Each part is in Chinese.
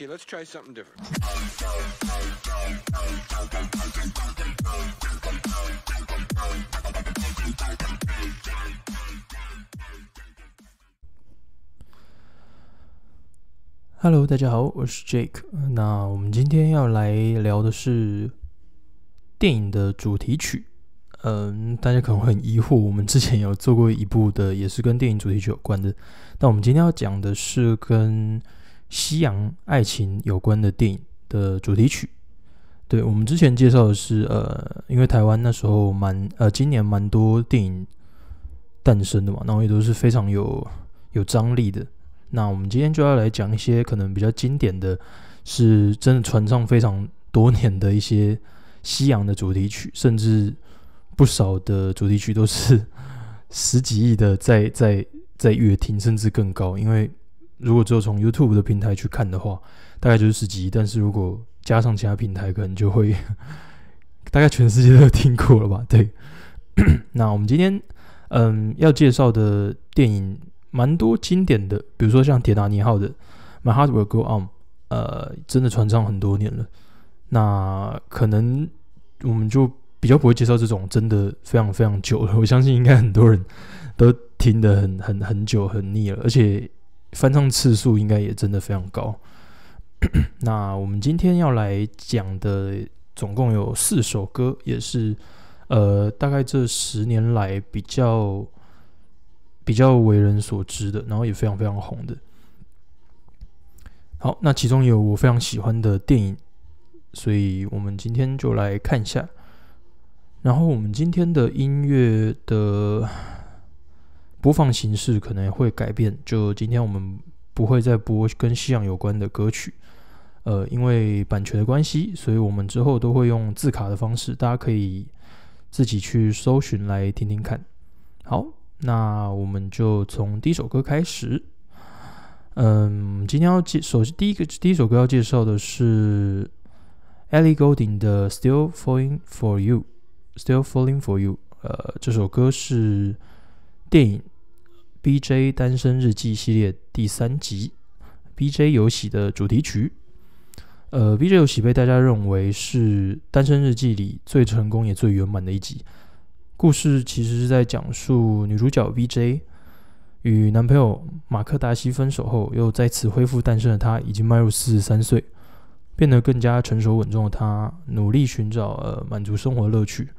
Okay, let's try something different. Hello，大家好，我是 Jake。那我们今天要来聊的是电影的主题曲。嗯，大家可能会很疑惑，我们之前有做过一部的，也是跟电影主题曲有关的。但我们今天要讲的是跟西洋爱情有关的电影的主题曲。对我们之前介绍的是，呃，因为台湾那时候蛮呃，今年蛮多电影诞生的嘛，然后也都是非常有有张力的。那我们今天就要来讲一些可能比较经典的，是真的传唱非常多年的一些西洋的主题曲，甚至不少的主题曲都是十几亿的在在在乐听，甚至更高。因为如果只有从 YouTube 的平台去看的话，大概就是十几亿，但是如果加上其他平台，可能就会 大概全世界都听过了吧？对。那我们今天嗯要介绍的电影。蛮多经典的，比如说像铁达尼号的《My Heart Will Go On》，呃，真的传唱很多年了。那可能我们就比较不会介绍这种真的非常非常久了。我相信应该很多人都听得很很很久很腻了，而且翻唱次数应该也真的非常高。那我们今天要来讲的总共有四首歌，也是呃，大概这十年来比较。比较为人所知的，然后也非常非常红的。好，那其中有我非常喜欢的电影，所以我们今天就来看一下。然后我们今天的音乐的播放形式可能会改变，就今天我们不会再播跟西洋有关的歌曲，呃，因为版权的关系，所以我们之后都会用字卡的方式，大家可以自己去搜寻来听听看。好。那我们就从第一首歌开始。嗯，今天要介首先第一个第一首歌要介绍的是 Ellie Goulding 的《Still Falling for You》，Still Falling for You。呃，这首歌是电影《B.J. 单身日记》系列第三集《B.J. 游戏》的主题曲。呃，《B.J. 游戏》被大家认为是《单身日记》里最成功也最圆满的一集。故事其实是在讲述女主角 V.J. 与男朋友马克达西分手后，又再次恢复单身的她，已经迈入四十三岁，变得更加成熟稳重的她，努力寻找呃满足生活乐趣。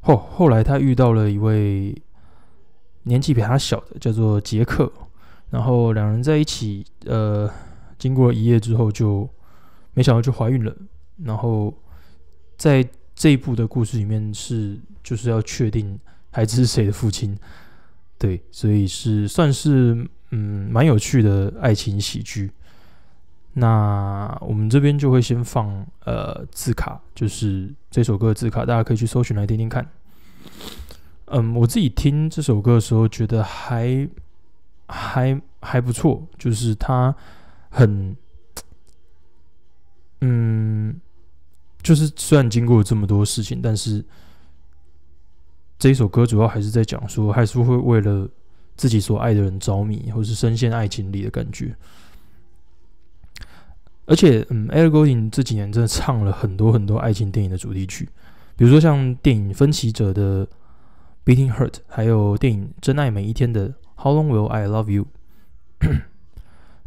后后来，她遇到了一位年纪比他小的，叫做杰克，然后两人在一起，呃，经过一夜之后，就没想到就怀孕了。然后在这一部的故事里面是。就是要确定孩子是谁的父亲，对，所以是算是嗯蛮有趣的爱情喜剧。那我们这边就会先放呃字卡，就是这首歌的字卡，大家可以去搜寻来听听看。嗯，我自己听这首歌的时候觉得还还还不错，就是它很嗯，就是虽然经过了这么多事情，但是。这一首歌主要还是在讲说，还是会为了自己所爱的人着迷，或是深陷爱情里的感觉。而且，嗯 a i r g o i n 这几年真的唱了很多很多爱情电影的主题曲，比如说像电影《分歧者》的《Beating Heart》，还有电影《真爱每一天》的《How Long Will I Love You 》，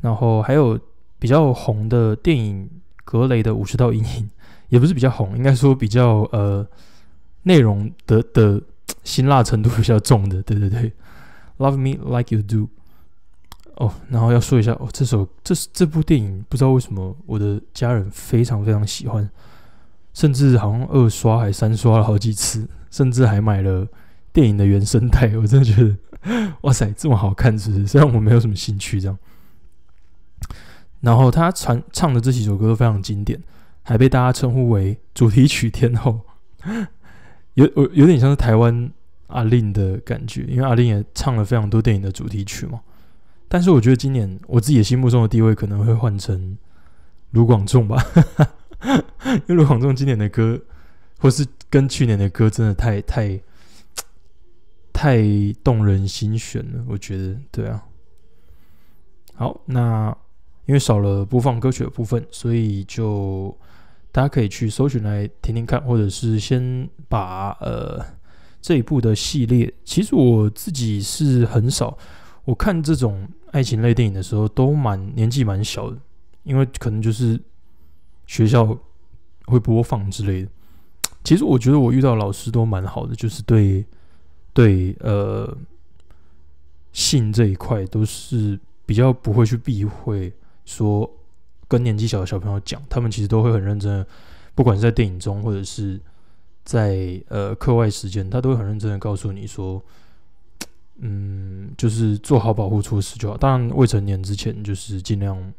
然后还有比较红的电影《格雷的五十道阴影》，也不是比较红，应该说比较呃内容的的。辛辣程度比较重的，对对对，Love Me Like You Do。哦，然后要说一下哦，这首这这部电影不知道为什么我的家人非常非常喜欢，甚至好像二刷还三刷了好几次，甚至还买了电影的原声带。我真的觉得，哇塞，这么好看，是不是？虽然我没有什么兴趣这样。然后他传唱的这几首歌都非常经典，还被大家称呼为主题曲天后。有有有点像是台湾阿令的感觉，因为阿令也唱了非常多电影的主题曲嘛。但是我觉得今年我自己心目中的地位可能会换成卢广仲吧，因为卢广仲今年的歌，或是跟去年的歌，真的太太太动人心弦了。我觉得，对啊。好，那因为少了播放歌曲的部分，所以就大家可以去搜寻来听听看，或者是先把呃这一部的系列。其实我自己是很少，我看这种爱情类电影的时候都蛮年纪蛮小的，因为可能就是学校会播放之类的。其实我觉得我遇到老师都蛮好的，就是对对呃性这一块都是比较不会去避讳。说跟年纪小的小朋友讲，他们其实都会很认真，不管是在电影中或者是在呃课外时间，他都会很认真的告诉你说，嗯，就是做好保护措施就好。当然，未成年之前就是尽量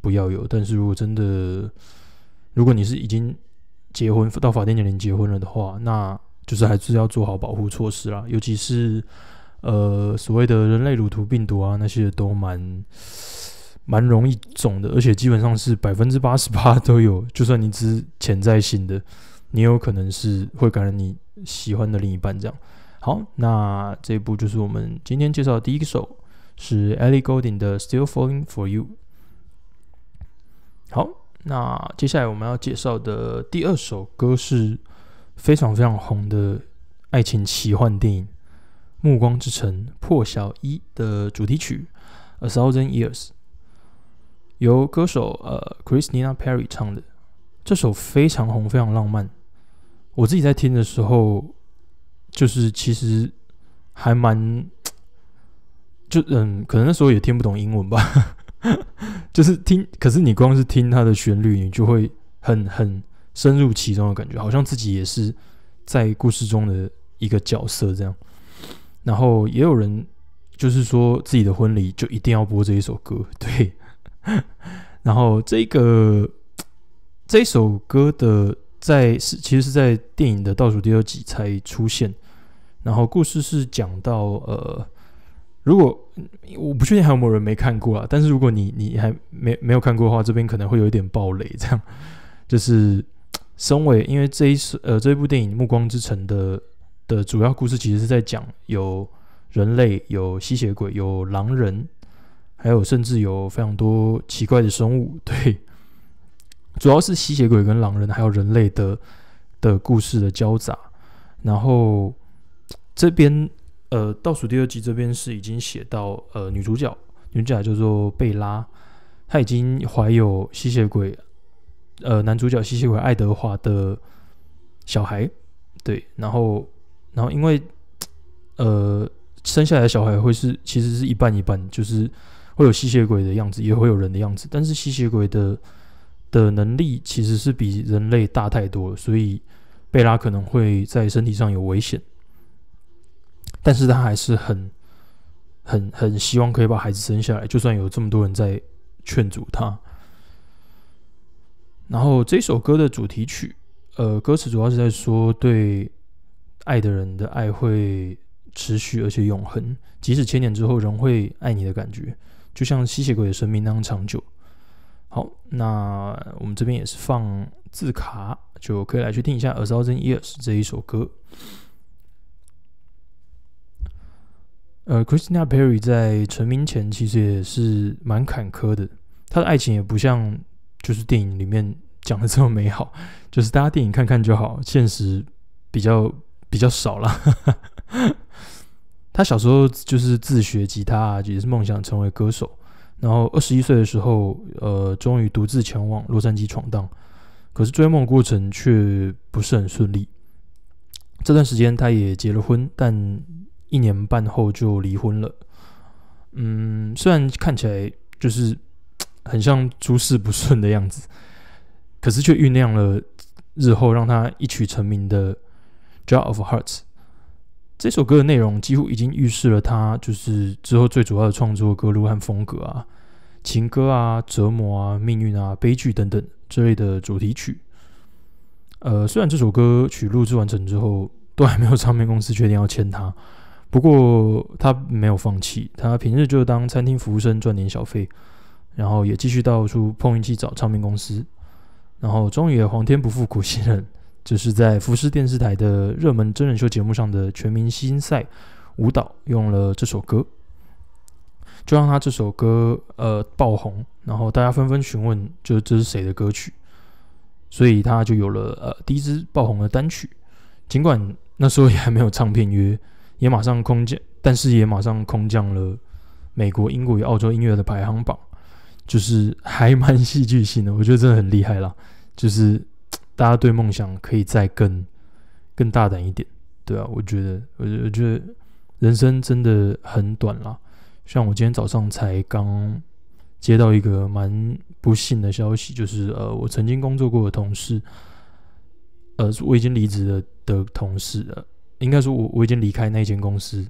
不要有。但是如果真的，如果你是已经结婚到法定年龄结婚了的话，那就是还是要做好保护措施啦。尤其是呃所谓的人类乳头病毒啊，那些都蛮。蛮容易中的，而且基本上是百分之八十八都有。就算你只潜在性的，你有可能是会感染你喜欢的另一半。这样好，那这一部就是我们今天介绍的第一首，是 Ellie Goulding 的《Still Falling for You》。好，那接下来我们要介绍的第二首歌是非常非常红的爱情奇幻电影《暮光之城：破晓一》的主题曲《A Thousand Years》。由歌手呃 Christina Perry 唱的这首非常红、非常浪漫。我自己在听的时候，就是其实还蛮就嗯，可能那时候也听不懂英文吧，就是听。可是你光是听它的旋律，你就会很很深入其中的感觉，好像自己也是在故事中的一个角色这样。然后也有人就是说自己的婚礼就一定要播这一首歌，对。然后这个这首歌的在是其实是在电影的倒数第二集才出现。然后故事是讲到呃，如果我不确定还有没有人没看过啊，但是如果你你还没没有看过的话，这边可能会有一点暴雷。这样就是身为因为这一次呃这一部电影《暮光之城》的的主要故事其实是在讲有人类、有吸血鬼、有狼人。还有，甚至有非常多奇怪的生物，对，主要是吸血鬼跟狼人，还有人类的的故事的交杂。然后这边，呃，倒数第二集这边是已经写到，呃，女主角，女主角叫做贝拉，她已经怀有吸血鬼，呃，男主角吸血鬼爱德华的小孩，对，然后，然后因为，呃，生下来的小孩会是其实是一半一半，就是。会有吸血鬼的样子，也会有人的样子，但是吸血鬼的的能力其实是比人类大太多了，所以贝拉可能会在身体上有危险，但是他还是很很很希望可以把孩子生下来，就算有这么多人在劝阻他。然后这首歌的主题曲，呃，歌词主要是在说对爱的人的爱会持续而且永恒，即使千年之后仍会爱你的感觉。就像吸血鬼的生命那样长久。好，那我们这边也是放字卡，就可以来去听一下《A Thousand Years》这一首歌。呃，Christina Perry 在成名前其实也是蛮坎坷的，她的爱情也不像就是电影里面讲的这么美好，就是大家电影看看就好，现实比较比较少了。他小时候就是自学吉他，也是梦想成为歌手。然后二十一岁的时候，呃，终于独自前往洛杉矶闯荡。可是追梦过程却不是很顺利。这段时间他也结了婚，但一年半后就离婚了。嗯，虽然看起来就是很像诸事不顺的样子，可是却酝酿了日后让他一曲成名的《Jar of Hearts》。这首歌的内容几乎已经预示了他就是之后最主要的创作歌路和风格啊，情歌啊、折磨啊、命运啊、悲剧等等之类的主题曲。呃，虽然这首歌曲录制完成之后都还没有唱片公司确定要签他，不过他没有放弃，他平日就当餐厅服务生赚点小费，然后也继续到处碰运气找唱片公司，然后终于皇天不负苦心人。就是在福斯电视台的热门真人秀节目上的全明星赛舞蹈用了这首歌。就让他这首歌呃爆红，然后大家纷纷询问，就这是谁的歌曲，所以他就有了呃第一支爆红的单曲。尽管那时候也还没有唱片约，也马上空降，但是也马上空降了美国、英国与澳洲音乐的排行榜，就是还蛮戏剧性的。我觉得真的很厉害啦，就是大家对梦想可以再更更大胆一点，对啊，我觉得，我我觉得人生真的很短啦。像我今天早上才刚接到一个蛮不幸的消息，就是呃，我曾经工作过的同事，呃，我已经离职了的同事，了，应该说我我已经离开那间公司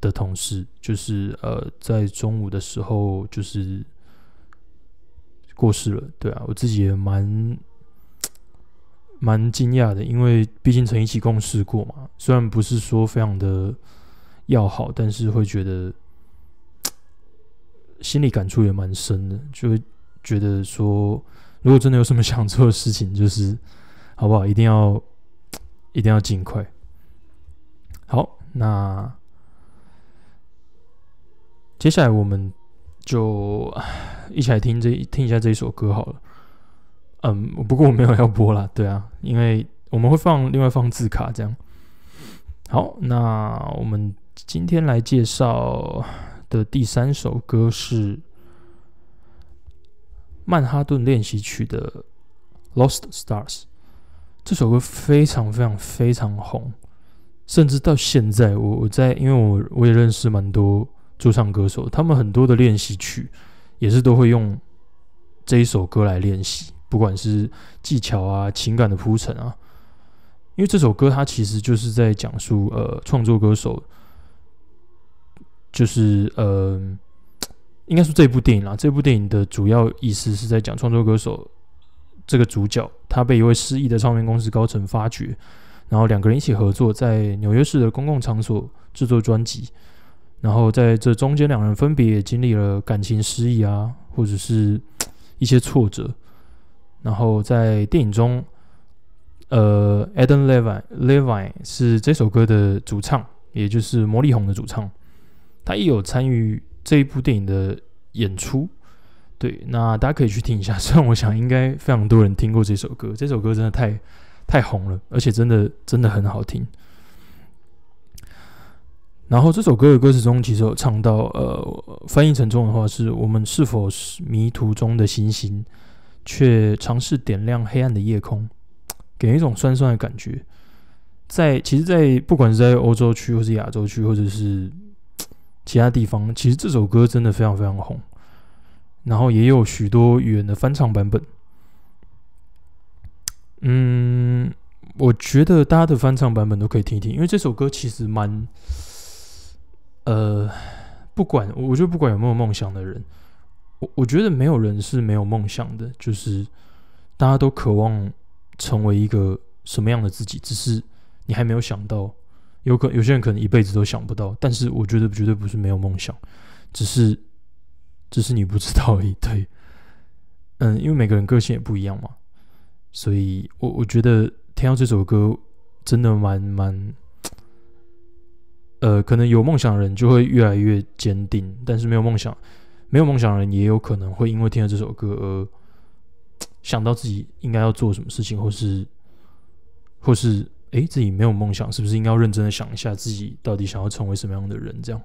的同事，就是呃，在中午的时候就是过世了。对啊，我自己也蛮蛮惊讶的，因为毕竟曾一起共事过嘛，虽然不是说非常的要好，但是会觉得。心里感触也蛮深的，就会觉得说，如果真的有什么想做的事情，就是好不好？一定要一定要尽快。好，那接下来我们就一起来听这听一下这一首歌好了。嗯，不过我没有要播啦，对啊，因为我们会放另外放字卡这样。好，那我们今天来介绍。的第三首歌是《曼哈顿练习曲》的《Lost Stars》。这首歌非常非常非常红，甚至到现在，我我在因为我我也认识蛮多驻唱歌手，他们很多的练习曲也是都会用这一首歌来练习，不管是技巧啊、情感的铺陈啊。因为这首歌它其实就是在讲述呃创作歌手。就是呃，应该说这部电影啦。这部电影的主要意思是在讲创作歌手这个主角，他被一位失意的唱片公司高层发掘，然后两个人一起合作，在纽约市的公共场所制作专辑。然后在这中间，两人分别也经历了感情失意啊，或者是 一些挫折。然后在电影中，呃，Adam Levine Levine 是这首歌的主唱，也就是魔力红的主唱。他也有参与这一部电影的演出，对，那大家可以去听一下。虽然我想应该非常多人听过这首歌，这首歌真的太太红了，而且真的真的很好听。然后这首歌的歌词中其实有唱到，呃，翻译成中文的话是我们是否是迷途中的星星，却尝试点亮黑暗的夜空，给人一种酸酸的感觉。在其实，在不管是在欧洲区，或是亚洲区，或者是其他地方其实这首歌真的非常非常红，然后也有许多语言的翻唱版本。嗯，我觉得大家的翻唱版本都可以听一听，因为这首歌其实蛮……呃，不管我就不管有没有梦想的人，我我觉得没有人是没有梦想的，就是大家都渴望成为一个什么样的自己，只是你还没有想到。有可有些人可能一辈子都想不到，但是我觉得绝对不是没有梦想，只是只是你不知道而已。对，嗯，因为每个人个性也不一样嘛，所以我我觉得听到这首歌真的蛮蛮，呃，可能有梦想的人就会越来越坚定，但是没有梦想、没有梦想的人也有可能会因为听了这首歌而想到自己应该要做什么事情，或是或是。诶，自己没有梦想，是不是应该要认真的想一下自己到底想要成为什么样的人？这样，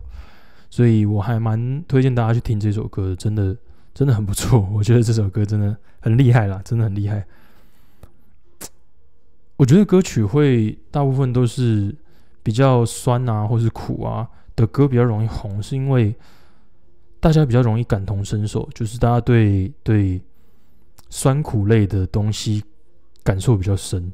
所以我还蛮推荐大家去听这首歌，真的真的很不错。我觉得这首歌真的很厉害啦，真的很厉害。我觉得歌曲会大部分都是比较酸啊，或是苦啊的歌比较容易红，是因为大家比较容易感同身受，就是大家对对酸苦类的东西感受比较深。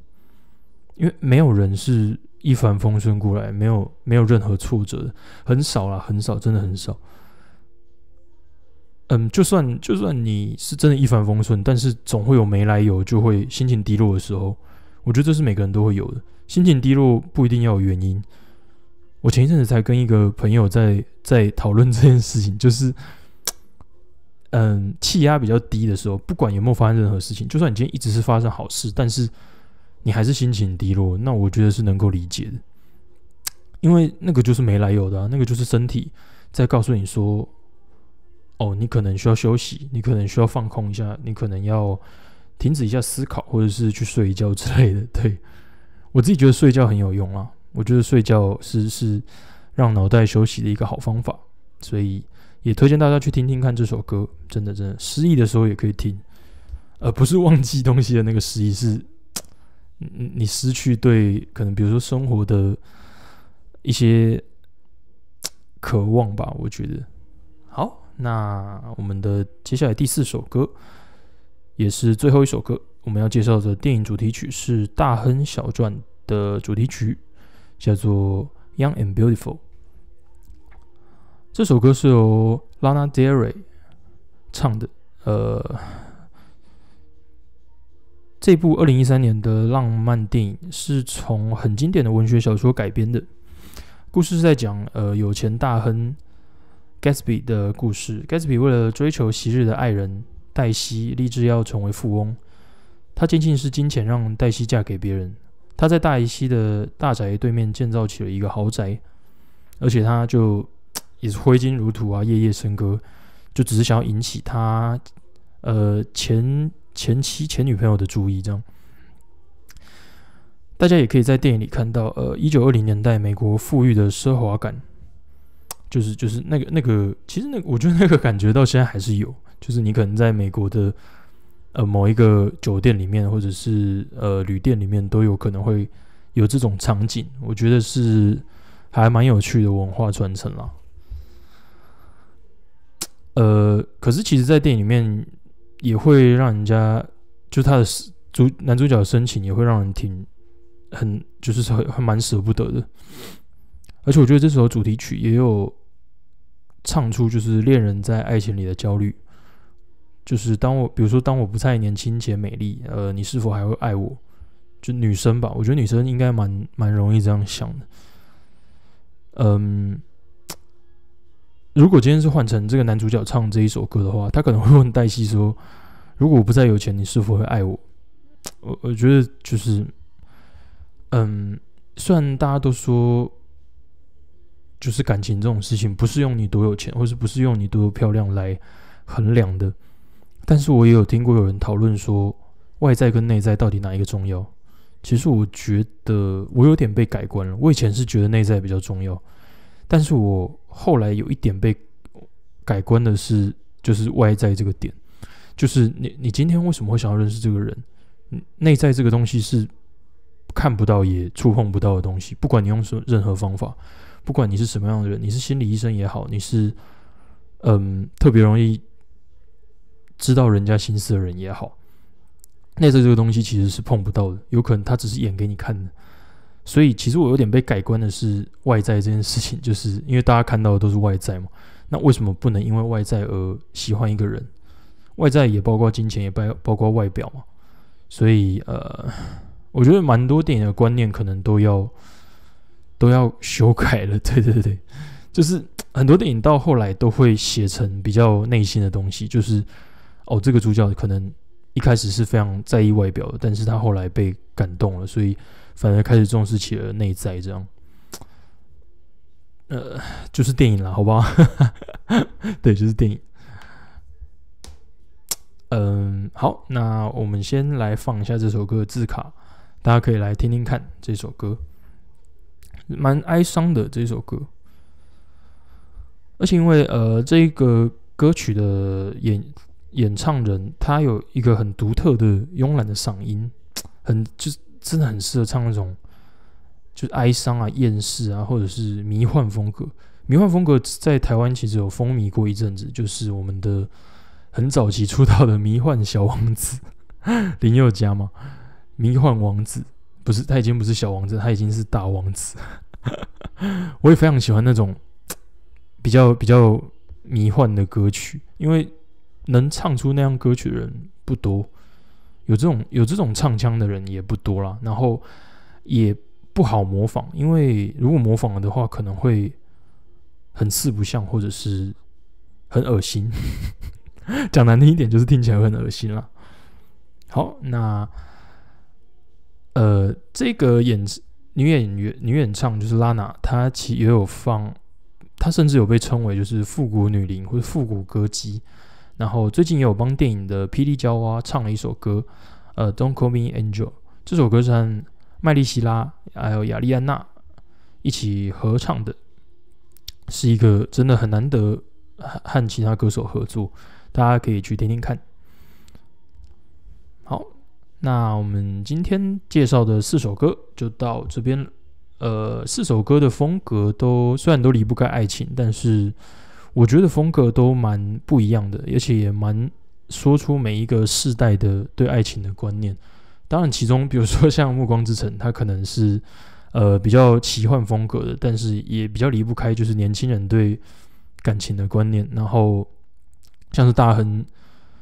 因为没有人是一帆风顺过来，没有没有任何挫折，很少啦，很少，真的很少。嗯，就算就算你是真的一帆风顺，但是总会有没来由就会心情低落的时候。我觉得这是每个人都会有的，心情低落不一定要有原因。我前一阵子才跟一个朋友在在讨论这件事情，就是 嗯，气压比较低的时候，不管有没有发生任何事情，就算你今天一直是发生好事，但是。你还是心情低落，那我觉得是能够理解的，因为那个就是没来由的，那个就是身体在告诉你说，哦，你可能需要休息，你可能需要放空一下，你可能要停止一下思考，或者是去睡一觉之类的。对我自己觉得睡觉很有用啊，我觉得睡觉是是让脑袋休息的一个好方法，所以也推荐大家去听听看这首歌。真的，真的失忆的时候也可以听，而不是忘记东西的那个失忆，是你你失去对可能比如说生活的一些。渴望吧，我觉得。好，那我们的接下来第四首歌，也是最后一首歌，我们要介绍的电影主题曲是《大亨小传》的主题曲，叫做《Young and Beautiful》。这首歌是由 Lana Del Rey 唱的。呃，这部二零一三年的浪漫电影是从很经典的文学小说改编的。故事是在讲，呃，有钱大亨 Gatsby 的故事。Gatsby 为了追求昔日的爱人黛西，立志要成为富翁。他坚信是金钱让黛西嫁给别人。他在黛西的大宅对面建造起了一个豪宅，而且他就也是挥金如土啊，夜夜笙歌，就只是想要引起他呃前前妻前女朋友的注意，这样。大家也可以在电影里看到，呃，一九二零年代美国富裕的奢华感，就是就是那个那个，其实那我觉得那个感觉到现在还是有，就是你可能在美国的呃某一个酒店里面，或者是呃旅店里面，都有可能会有这种场景。我觉得是还蛮有趣的文化传承啦。呃，可是其实，在电影里面也会让人家，就他的主男主角的深情，也会让人挺。很就是很很蛮舍不得的，而且我觉得这首主题曲也有唱出就是恋人在爱情里的焦虑，就是当我比如说当我不再年轻且美丽，呃，你是否还会爱我？就女生吧，我觉得女生应该蛮蛮容易这样想的。嗯，如果今天是换成这个男主角唱这一首歌的话，他可能会问黛西说：“如果我不再有钱，你是否会爱我？”我我觉得就是。嗯，虽然大家都说，就是感情这种事情不是用你多有钱，或是不是用你多漂亮来衡量的，但是我也有听过有人讨论说，外在跟内在到底哪一个重要？其实我觉得我有点被改观了。我以前是觉得内在比较重要，但是我后来有一点被改观的是，就是外在这个点，就是你你今天为什么会想要认识这个人？内在这个东西是。看不到也触碰不到的东西，不管你用什任何方法，不管你是什么样的人，你是心理医生也好，你是嗯特别容易知道人家心思的人也好，内在这个东西其实是碰不到的，有可能他只是演给你看的。所以其实我有点被改观的是外在这件事情，就是因为大家看到的都是外在嘛，那为什么不能因为外在而喜欢一个人？外在也包括金钱，也包包括外表嘛，所以呃。我觉得蛮多电影的观念可能都要都要修改了，对对对，就是很多电影到后来都会写成比较内心的东西，就是哦，这个主角可能一开始是非常在意外表的，但是他后来被感动了，所以反而开始重视起了内在，这样，呃，就是电影了，好不好？对，就是电影。嗯，好，那我们先来放一下这首歌的字卡。大家可以来听听看这首歌，蛮哀伤的这首歌，而且因为呃，这个歌曲的演演唱人他有一个很独特的慵懒的嗓音，很就是真的很适合唱那种就是哀伤啊、厌世啊，或者是迷幻风格。迷幻风格在台湾其实有风靡过一阵子，就是我们的很早期出道的迷幻小王子 林宥嘉嘛。迷幻王子不是他已经不是小王子，他已经是大王子。我也非常喜欢那种 比较比较迷幻的歌曲，因为能唱出那样歌曲的人不多，有这种有这种唱腔的人也不多啦。然后也不好模仿，因为如果模仿了的话，可能会很四不像，或者是很恶心。讲难听一点，就是听起来很恶心啦。好，那。呃，这个演女演员女演唱就是拉娜，她其也有放她甚至有被称为就是复古女伶或者复古歌姬。然后最近也有帮电影的《霹雳娇娃》唱了一首歌，呃，《Don't Call Me Angel》。这首歌是和麦莉希拉还有雅丽安娜一起合唱的，是一个真的很难得和其他歌手合作，大家可以去听听看。好，那我们今天介绍的四首歌就到这边。呃，四首歌的风格都虽然都离不开爱情，但是我觉得风格都蛮不一样的，而且也蛮说出每一个世代的对爱情的观念。当然，其中比如说像《暮光之城》，它可能是 呃比较奇幻风格的，但是也比较离不开就是年轻人对感情的观念。然后像是《大亨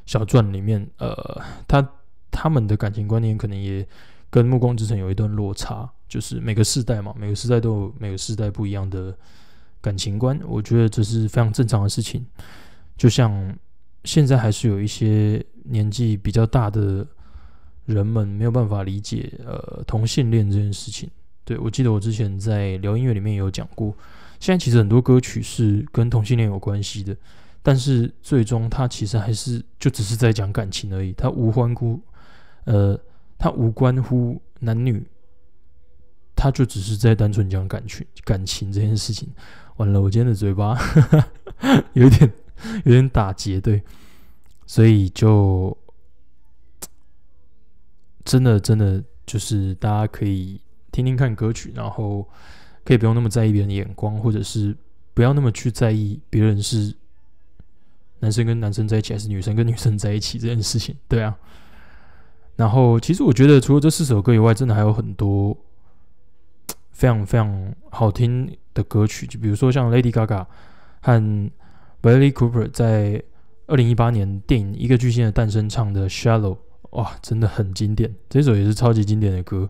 小传》里面，呃，他他们的感情观念可能也跟《暮光之城》有一段落差。就是每个世代嘛，每个世代都有每个世代不一样的感情观，我觉得这是非常正常的事情。就像现在还是有一些年纪比较大的人们没有办法理解呃同性恋这件事情。对我记得我之前在聊音乐里面也有讲过，现在其实很多歌曲是跟同性恋有关系的，但是最终它其实还是就只是在讲感情而已，它无关乎呃它无关乎男女。他就只是在单纯讲感情、感情这件事情。完了，我今天的嘴巴有点有点打结，对，所以就真的真的就是大家可以听听看歌曲，然后可以不用那么在意别人的眼光，或者是不要那么去在意别人是男生跟男生在一起还是女生跟女生在一起这件事情。对啊，然后其实我觉得除了这四首歌以外，真的还有很多。非常非常好听的歌曲，就比如说像 Lady Gaga 和 Bradley Cooper 在二零一八年电影《一个巨星的诞生》唱的《Shallow》，哇，真的很经典。这首也是超级经典的歌，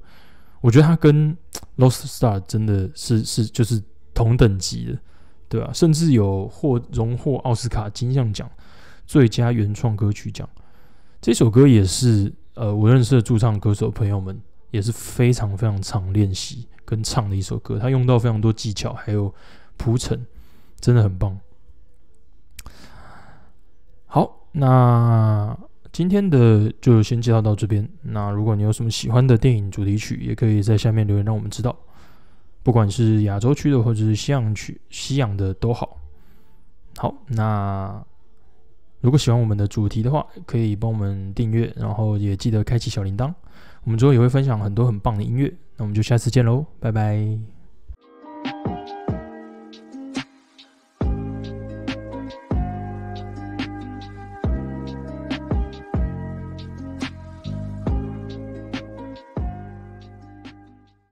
我觉得它跟 Lost Star 真的是是就是同等级的，对吧？甚至有获荣获奥斯卡金像奖最佳原创歌曲奖。这首歌也是呃，我认识的驻唱歌手朋友们也是非常非常常练习。跟唱的一首歌，他用到非常多技巧，还有铺陈，真的很棒。好，那今天的就先介绍到这边。那如果你有什么喜欢的电影主题曲，也可以在下面留言让我们知道，不管是亚洲区的或者是西洋区、西洋的都好。好，那如果喜欢我们的主题的话，可以帮我们订阅，然后也记得开启小铃铛。我们之后也会分享很多很棒的音乐。那我们就下次见喽，拜拜。